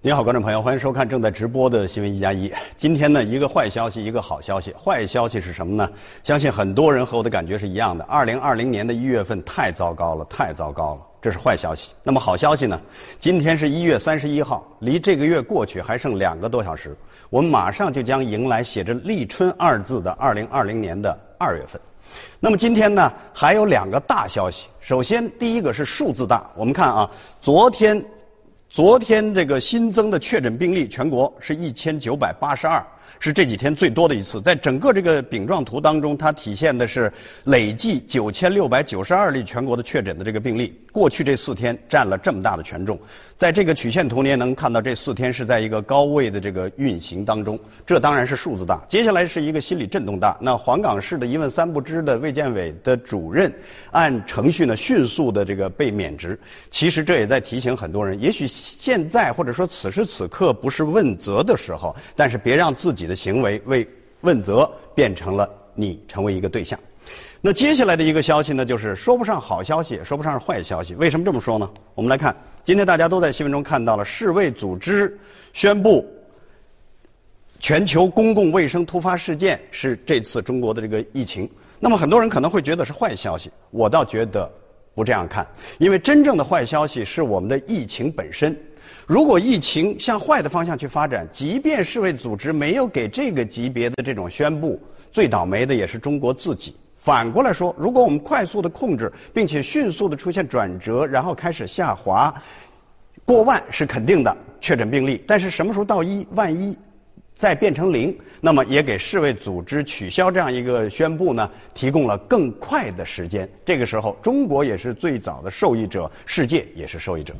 你好，观众朋友，欢迎收看正在直播的新闻一加一。今天呢，一个坏消息，一个好消息。坏消息是什么呢？相信很多人和我的感觉是一样的。二零二零年的一月份太糟糕了，太糟糕了，这是坏消息。那么好消息呢？今天是一月三十一号，离这个月过去还剩两个多小时，我们马上就将迎来写着“立春”二字的二零二零年的二月份。那么今天呢，还有两个大消息。首先，第一个是数字大，我们看啊，昨天。昨天这个新增的确诊病例，全国是一千九百八十二。是这几天最多的一次，在整个这个饼状图当中，它体现的是累计九千六百九十二例全国的确诊的这个病例。过去这四天占了这么大的权重，在这个曲线图你也能看到，这四天是在一个高位的这个运行当中。这当然是数字大。接下来是一个心理震动大。那黄冈市的一问三不知的卫健委的主任，按程序呢迅速的这个被免职。其实这也在提醒很多人，也许现在或者说此时此刻不是问责的时候，但是别让自己。的行为为问责变成了你成为一个对象，那接下来的一个消息呢，就是说不上好消息，也说不上是坏消息。为什么这么说呢？我们来看，今天大家都在新闻中看到了，世卫组织宣布全球公共卫生突发事件是这次中国的这个疫情。那么很多人可能会觉得是坏消息，我倒觉得不这样看，因为真正的坏消息是我们的疫情本身。如果疫情向坏的方向去发展，即便世卫组织没有给这个级别的这种宣布，最倒霉的也是中国自己。反过来说，如果我们快速的控制，并且迅速的出现转折，然后开始下滑，过万是肯定的确诊病例，但是什么时候到一万一？再变成零，那么也给世卫组织取消这样一个宣布呢，提供了更快的时间。这个时候，中国也是最早的受益者，世界也是受益者。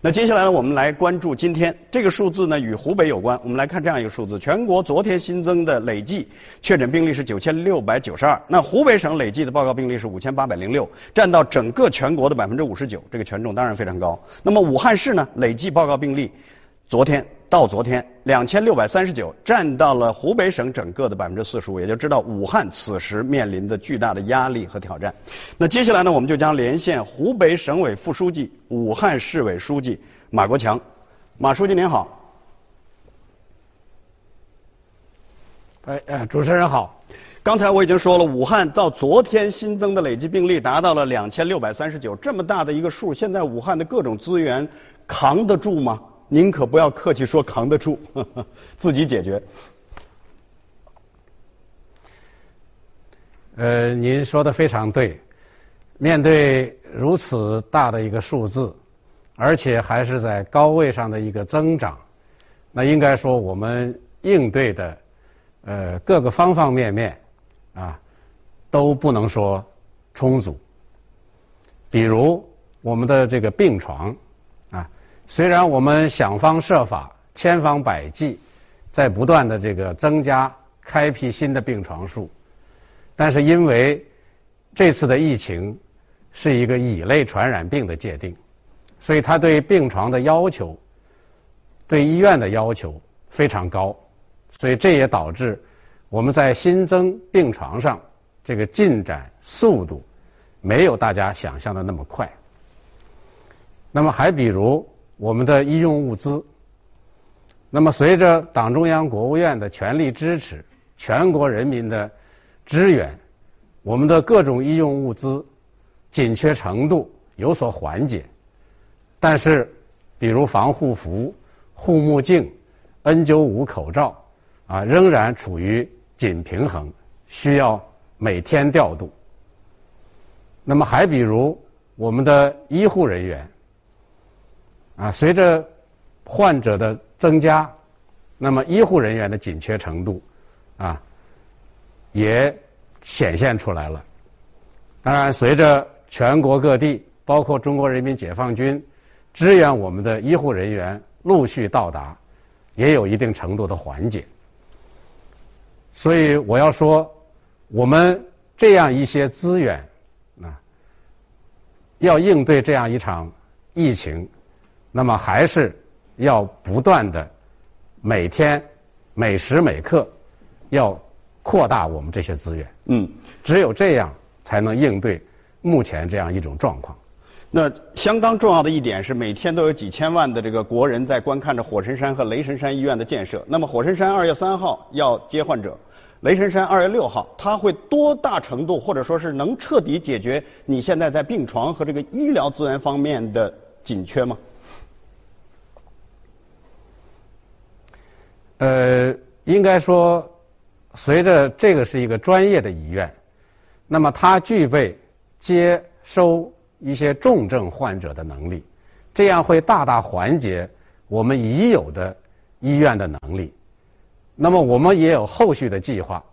那接下来呢，我们来关注今天这个数字呢，与湖北有关。我们来看这样一个数字：全国昨天新增的累计确诊病例是九千六百九十二，那湖北省累计的报告病例是五千八百零六，占到整个全国的百分之五十九，这个权重当然非常高。那么武汉市呢，累计报告病例，昨天。到昨天两千六百三十九，占到了湖北省整个的百分之四十五，也就知道武汉此时面临的巨大的压力和挑战。那接下来呢，我们就将连线湖北省委副书记、武汉市委书记马国强。马书记您好。哎哎，主持人好。刚才我已经说了，武汉到昨天新增的累计病例达到了两千六百三十九，这么大的一个数，现在武汉的各种资源扛得住吗？您可不要客气，说扛得住，自己解决。呃，您说的非常对。面对如此大的一个数字，而且还是在高位上的一个增长，那应该说我们应对的呃各个方方面面啊都不能说充足。比如我们的这个病床。虽然我们想方设法、千方百计，在不断的这个增加、开辟新的病床数，但是因为这次的疫情是一个乙类传染病的界定，所以它对病床的要求、对医院的要求非常高，所以这也导致我们在新增病床上这个进展速度没有大家想象的那么快。那么还比如。我们的医用物资，那么随着党中央、国务院的全力支持，全国人民的支援，我们的各种医用物资紧缺程度有所缓解。但是，比如防护服、护目镜、N95 口罩啊，仍然处于紧平衡，需要每天调度。那么还比如我们的医护人员。啊，随着患者的增加，那么医护人员的紧缺程度啊，也显现出来了。当然，随着全国各地，包括中国人民解放军支援我们的医护人员陆续到达，也有一定程度的缓解。所以，我要说，我们这样一些资源啊，要应对这样一场疫情。那么还是要不断的每天每时每刻要扩大我们这些资源。嗯，只有这样才能应对目前这样一种状况。那相当重要的一点是，每天都有几千万的这个国人在观看着火神山和雷神山医院的建设。那么，火神山二月三号要接患者，雷神山二月六号，它会多大程度或者说是能彻底解决你现在在病床和这个医疗资源方面的紧缺吗？呃，应该说，随着这个是一个专业的医院，那么它具备接收。一些重症患者的能力，这样会大大缓解我们已有的医院的能力。那么我们也有后续的计划，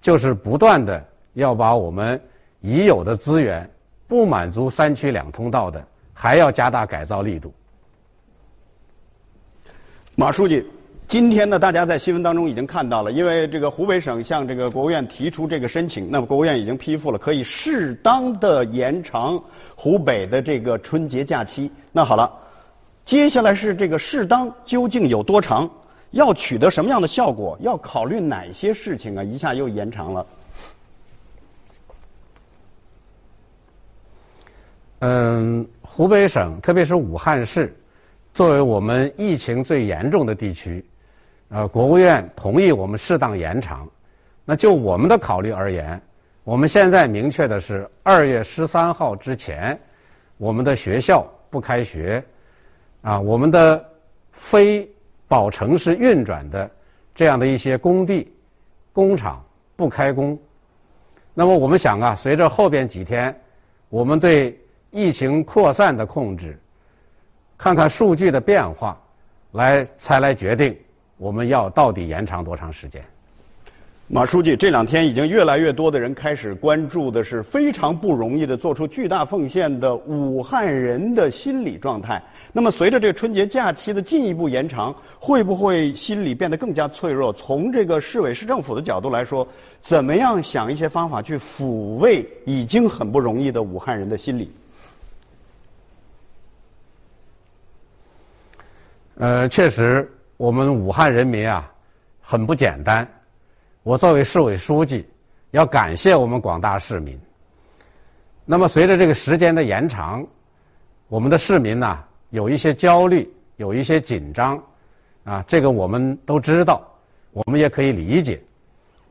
就是不断的要把我们已有的资源，不满足三区两通道的，还要加大改造力度。马书记。今天呢，大家在新闻当中已经看到了，因为这个湖北省向这个国务院提出这个申请，那么国务院已经批复了，可以适当的延长湖北的这个春节假期。那好了，接下来是这个适当究竟有多长？要取得什么样的效果？要考虑哪些事情啊？一下又延长了。嗯，湖北省特别是武汉市，作为我们疫情最严重的地区。呃，国务院同意我们适当延长。那就我们的考虑而言，我们现在明确的是二月十三号之前，我们的学校不开学，啊，我们的非保城市运转的这样的一些工地、工厂不开工。那么我们想啊，随着后边几天我们对疫情扩散的控制，看看数据的变化，来才来决定。我们要到底延长多长时间？马书记，这两天已经越来越多的人开始关注的是非常不容易的做出巨大奉献的武汉人的心理状态。那么，随着这个春节假期的进一步延长，会不会心理变得更加脆弱？从这个市委市政府的角度来说，怎么样想一些方法去抚慰已经很不容易的武汉人的心理？呃，确实。我们武汉人民啊，很不简单。我作为市委书记，要感谢我们广大市民。那么，随着这个时间的延长，我们的市民呢，有一些焦虑，有一些紧张，啊，这个我们都知道，我们也可以理解。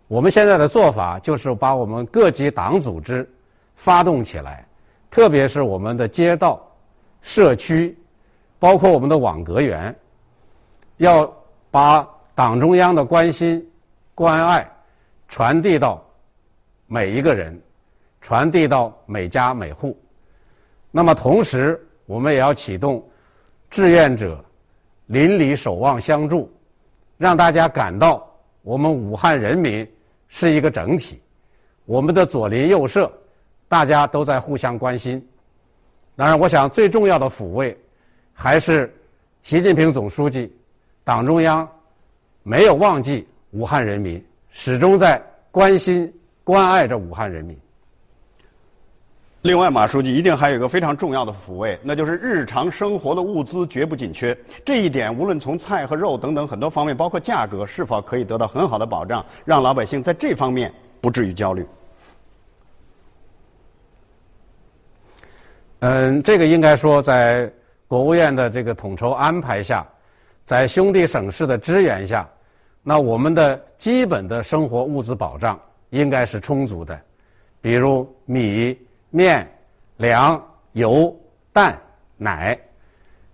我们现在的做法就是把我们各级党组织发动起来，特别是我们的街道、社区，包括我们的网格员。要把党中央的关心、关爱传递到每一个人，传递到每家每户。那么，同时我们也要启动志愿者邻里守望相助，让大家感到我们武汉人民是一个整体，我们的左邻右舍大家都在互相关心。当然，我想最重要的抚慰还是习近平总书记。党中央没有忘记武汉人民，始终在关心、关爱着武汉人民。另外，马书记一定还有一个非常重要的抚慰，那就是日常生活的物资绝不紧缺。这一点，无论从菜和肉等等很多方面，包括价格，是否可以得到很好的保障，让老百姓在这方面不至于焦虑？嗯，这个应该说，在国务院的这个统筹安排下。在兄弟省市的支援下，那我们的基本的生活物资保障应该是充足的，比如米、面、粮、油、蛋、奶。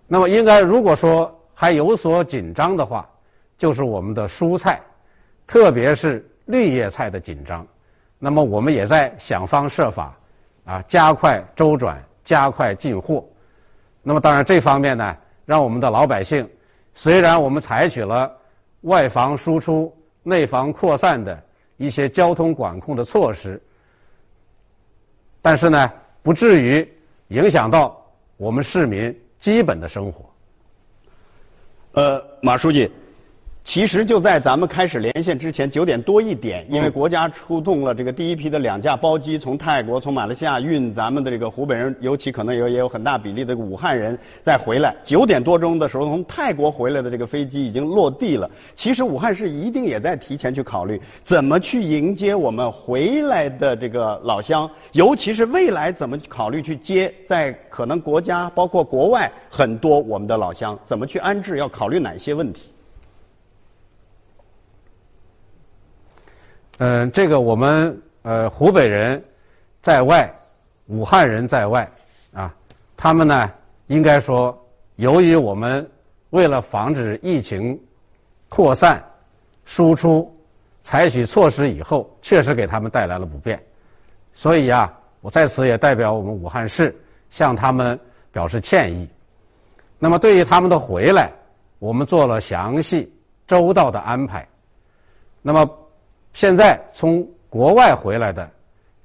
那么，应该如果说还有所紧张的话，就是我们的蔬菜，特别是绿叶菜的紧张。那么，我们也在想方设法啊，加快周转，加快进货。那么，当然这方面呢，让我们的老百姓。虽然我们采取了外防输出、内防扩散的一些交通管控的措施，但是呢，不至于影响到我们市民基本的生活。呃，马书记，其实就在咱们开始连线之前九点多一点，因为国家出动了这个第一批的两架包机，从泰国、从马来西亚运咱们的这个湖北人，尤其可能有也有很大比例的武汉人再回来。九点多钟的时候，从泰国回来的这个飞机已经落地了。其实武汉市一定也在提前去考虑怎么去迎接我们回来的这个老乡，尤其是未来怎么考虑去接在可能国家包括国外很多我们的老乡，怎么去安置，要考虑哪些问题？嗯，这个我们呃湖北人在外，武汉人在外啊，他们呢应该说，由于我们为了防止疫情扩散、输出，采取措施以后，确实给他们带来了不便，所以啊，我在此也代表我们武汉市向他们表示歉意。那么对于他们的回来，我们做了详细周到的安排。那么。现在从国外回来的，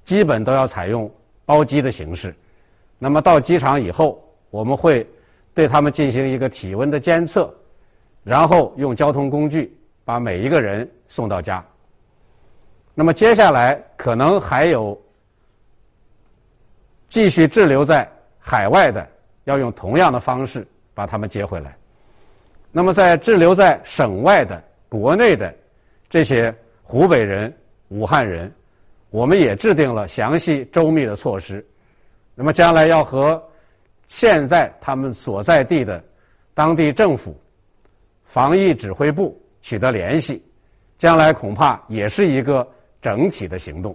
基本都要采用包机的形式。那么到机场以后，我们会对他们进行一个体温的监测，然后用交通工具把每一个人送到家。那么接下来可能还有继续滞留在海外的，要用同样的方式把他们接回来。那么在滞留在省外的、国内的这些。湖北人、武汉人，我们也制定了详细周密的措施。那么将来要和现在他们所在地的当地政府防疫指挥部取得联系，将来恐怕也是一个整体的行动。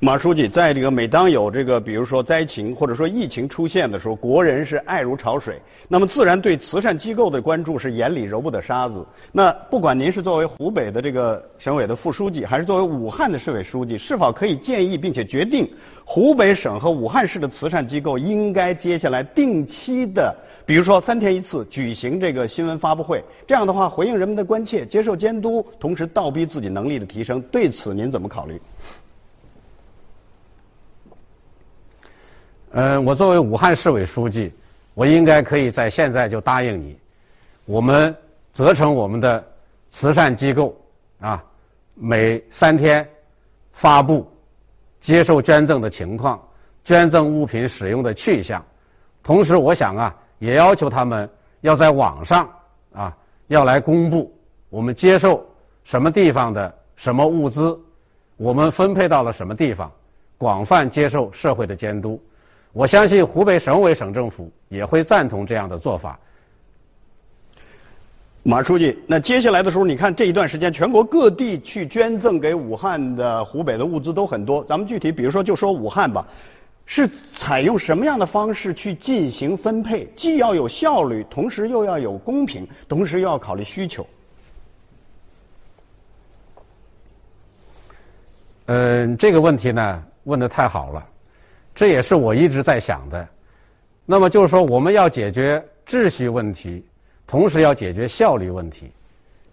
马书记，在这个每当有这个比如说灾情或者说疫情出现的时候，国人是爱如潮水，那么自然对慈善机构的关注是眼里揉不得沙子。那不管您是作为湖北的这个省委的副书记，还是作为武汉的市委书记，是否可以建议并且决定，湖北省和武汉市的慈善机构应该接下来定期的，比如说三天一次举行这个新闻发布会，这样的话回应人们的关切，接受监督，同时倒逼自己能力的提升。对此您怎么考虑？嗯，我作为武汉市委书记，我应该可以在现在就答应你，我们责成我们的慈善机构啊，每三天发布接受捐赠的情况、捐赠物品使用的去向，同时我想啊，也要求他们要在网上啊要来公布我们接受什么地方的什么物资，我们分配到了什么地方，广泛接受社会的监督。我相信湖北省委省政府也会赞同这样的做法。马书记，那接下来的时候，你看这一段时间，全国各地去捐赠给武汉的、湖北的物资都很多。咱们具体，比如说就说武汉吧，是采用什么样的方式去进行分配？既要有效率，同时又要有公平，同时又要考虑需求。嗯，这个问题呢，问的太好了。这也是我一直在想的。那么就是说，我们要解决秩序问题，同时要解决效率问题。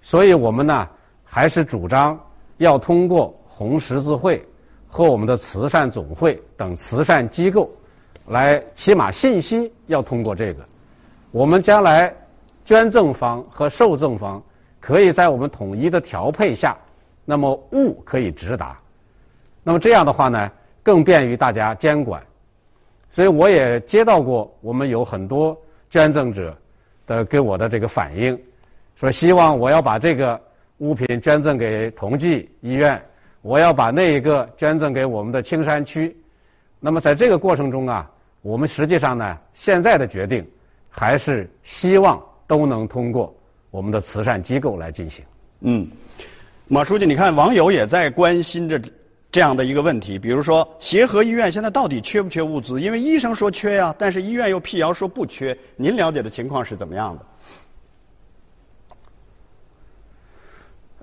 所以我们呢，还是主张要通过红十字会和我们的慈善总会等慈善机构来，起码信息要通过这个。我们将来捐赠方和受赠方可以在我们统一的调配下，那么物可以直达。那么这样的话呢？更便于大家监管，所以我也接到过我们有很多捐赠者的给我的这个反映，说希望我要把这个物品捐赠给同济医院，我要把那一个捐赠给我们的青山区。那么在这个过程中啊，我们实际上呢，现在的决定还是希望都能通过我们的慈善机构来进行。嗯，马书记，你看网友也在关心着。这样的一个问题，比如说协和医院现在到底缺不缺物资？因为医生说缺呀，但是医院又辟谣说不缺。您了解的情况是怎么样的？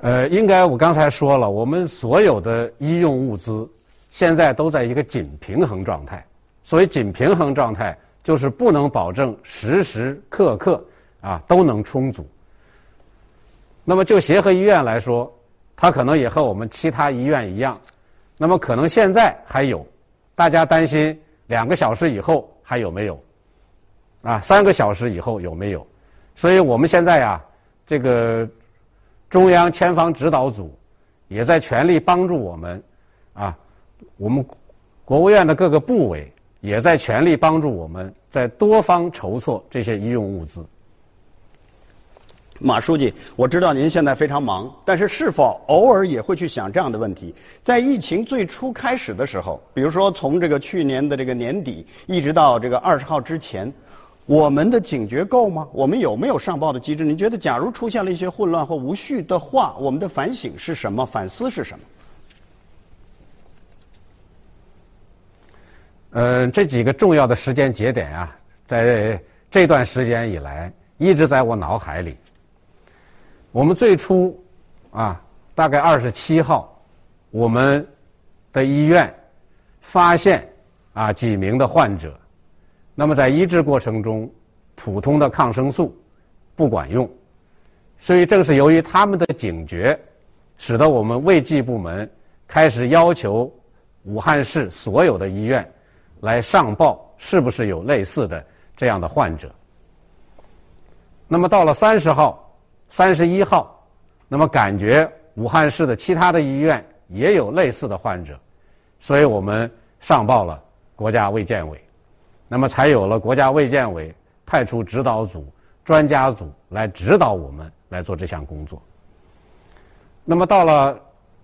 呃，应该我刚才说了，我们所有的医用物资现在都在一个紧平衡状态。所谓紧平衡状态，就是不能保证时时刻刻啊都能充足。那么就协和医院来说，它可能也和我们其他医院一样。那么可能现在还有，大家担心两个小时以后还有没有？啊，三个小时以后有没有？所以我们现在呀，这个中央前方指导组也在全力帮助我们，啊，我们国务院的各个部委也在全力帮助我们，在多方筹措这些医用物资。马书记，我知道您现在非常忙，但是是否偶尔也会去想这样的问题？在疫情最初开始的时候，比如说从这个去年的这个年底一直到这个二十号之前，我们的警觉够吗？我们有没有上报的机制？您觉得，假如出现了一些混乱或无序的话，我们的反省是什么？反思是什么？呃，这几个重要的时间节点啊，在这段时间以来一直在我脑海里。我们最初啊，大概二十七号，我们的医院发现啊几名的患者，那么在医治过程中，普通的抗生素不管用，所以正是由于他们的警觉，使得我们卫计部门开始要求武汉市所有的医院来上报是不是有类似的这样的患者。那么到了三十号。三十一号，那么感觉武汉市的其他的医院也有类似的患者，所以我们上报了国家卫健委，那么才有了国家卫健委派出指导组、专家组来指导我们来做这项工作。那么到了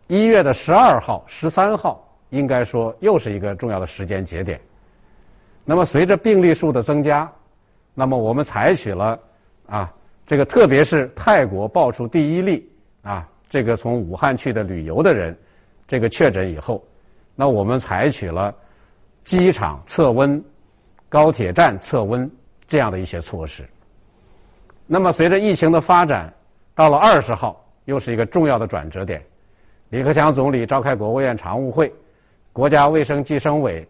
一月的十二号、十三号，应该说又是一个重要的时间节点。那么随着病例数的增加，那么我们采取了啊。这个特别是泰国爆出第一例啊，这个从武汉去的旅游的人，这个确诊以后，那我们采取了机场测温、高铁站测温这样的一些措施。那么随着疫情的发展，到了二十号又是一个重要的转折点，李克强总理召开国务院常务会，国家卫生计生委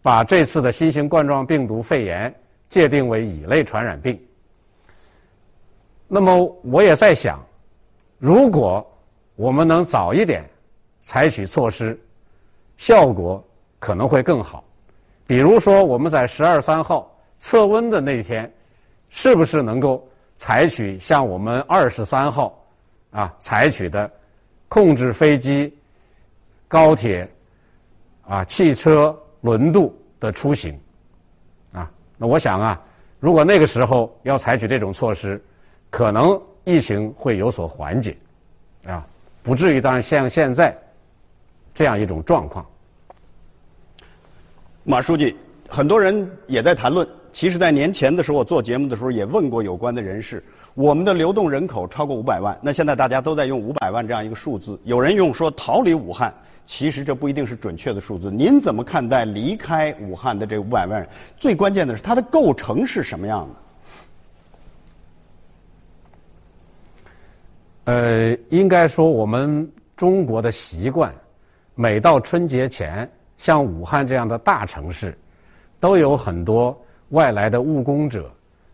把这次的新型冠状病毒肺炎界定为乙类传染病。那么我也在想，如果我们能早一点采取措施，效果可能会更好。比如说，我们在十二三号测温的那天，是不是能够采取像我们二十三号啊采取的控制飞机、高铁、啊汽车轮渡的出行？啊，那我想啊，如果那个时候要采取这种措施。可能疫情会有所缓解，啊，不至于当然像现在这样一种状况。马书记，很多人也在谈论。其实，在年前的时候，我做节目的时候也问过有关的人士。我们的流动人口超过五百万，那现在大家都在用五百万这样一个数字。有人用说逃离武汉，其实这不一定是准确的数字。您怎么看待离开武汉的这五百万人？最关键的是它的构成是什么样的？呃，应该说我们中国的习惯，每到春节前，像武汉这样的大城市，都有很多外来的务工者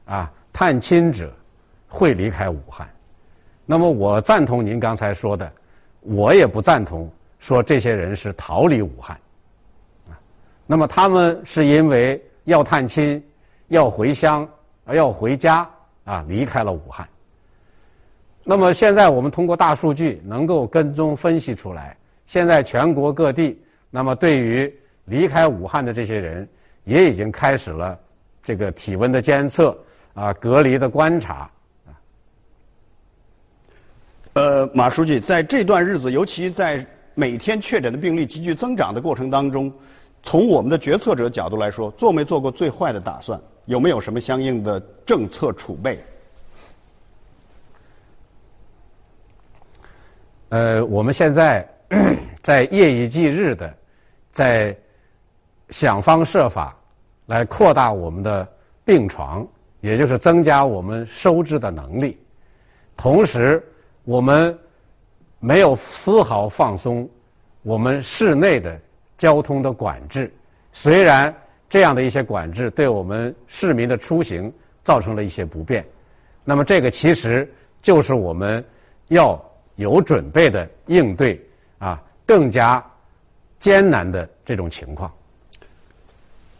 啊、探亲者会离开武汉。那么，我赞同您刚才说的，我也不赞同说这些人是逃离武汉。啊，那么他们是因为要探亲、要回乡、要回家啊，离开了武汉。那么现在我们通过大数据能够跟踪分析出来，现在全国各地，那么对于离开武汉的这些人，也已经开始了这个体温的监测啊，隔离的观察。呃，马书记，在这段日子，尤其在每天确诊的病例急剧增长的过程当中，从我们的决策者角度来说，做没做过最坏的打算？有没有什么相应的政策储备？呃，我们现在 在夜以继日的在想方设法来扩大我们的病床，也就是增加我们收治的能力。同时，我们没有丝毫放松我们室内的交通的管制。虽然这样的一些管制对我们市民的出行造成了一些不便，那么这个其实就是我们要。有准备的应对啊，更加艰难的这种情况。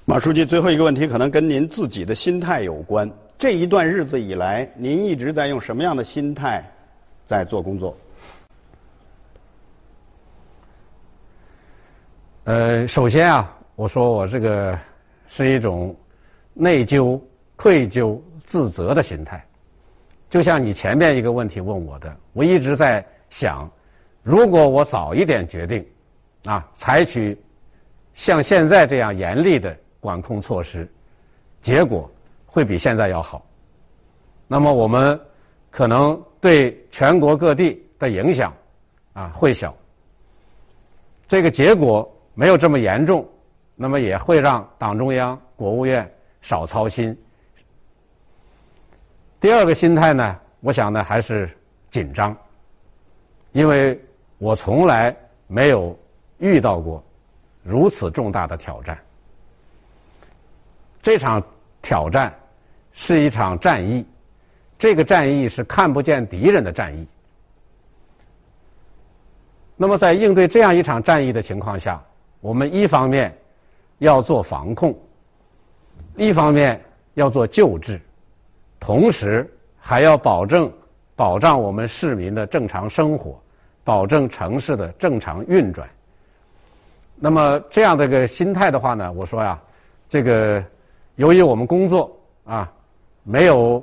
马书记，最后一个问题可能跟您自己的心态有关。这一段日子以来，您一直在用什么样的心态在做工作？呃，首先啊，我说我这个是一种内疚、愧疚、自责的心态。就像你前面一个问题问我的，我一直在想，如果我早一点决定，啊，采取像现在这样严厉的管控措施，结果。会比现在要好，那么我们可能对全国各地的影响啊会小，这个结果没有这么严重，那么也会让党中央、国务院少操心。第二个心态呢，我想呢还是紧张，因为我从来没有遇到过如此重大的挑战，这场挑战。是一场战役，这个战役是看不见敌人的战役。那么，在应对这样一场战役的情况下，我们一方面要做防控，一方面要做救治，同时还要保证保障我们市民的正常生活，保证城市的正常运转。那么，这样的一个心态的话呢，我说呀，这个由于我们工作啊。没有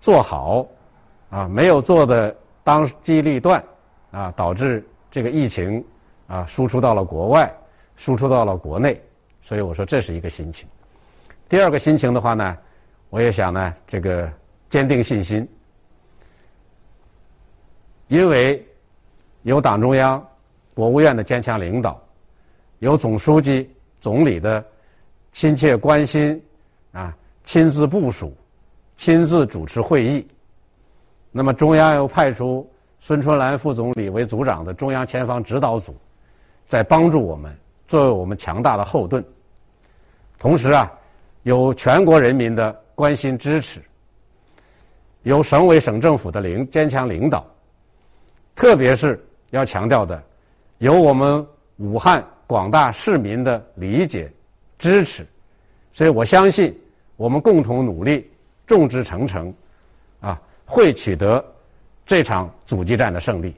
做好，啊，没有做的当机立断，啊，导致这个疫情啊输出到了国外，输出到了国内，所以我说这是一个心情。第二个心情的话呢，我也想呢，这个坚定信心，因为有党中央、国务院的坚强领导，有总书记、总理的亲切关心，啊，亲自部署。亲自主持会议，那么中央又派出孙春兰副总理为组长的中央前方指导组，在帮助我们，作为我们强大的后盾。同时啊，有全国人民的关心支持，有省委省政府的领坚强领导，特别是要强调的，有我们武汉广大市民的理解支持，所以我相信我们共同努力。众志成城，啊，会取得这场阻击战的胜利。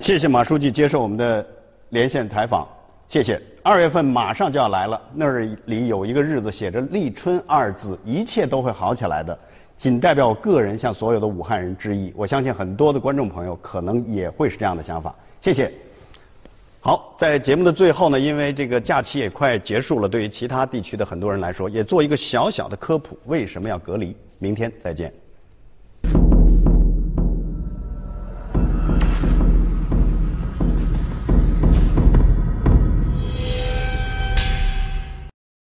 谢谢马书记接受我们的连线采访，谢谢。二月份马上就要来了，那里有一个日子写着“立春”二字，一切都会好起来的。仅代表我个人向所有的武汉人致意，我相信很多的观众朋友可能也会是这样的想法。谢谢。好，在节目的最后呢，因为这个假期也快结束了，对于其他地区的很多人来说，也做一个小小的科普：为什么要隔离？明天再见。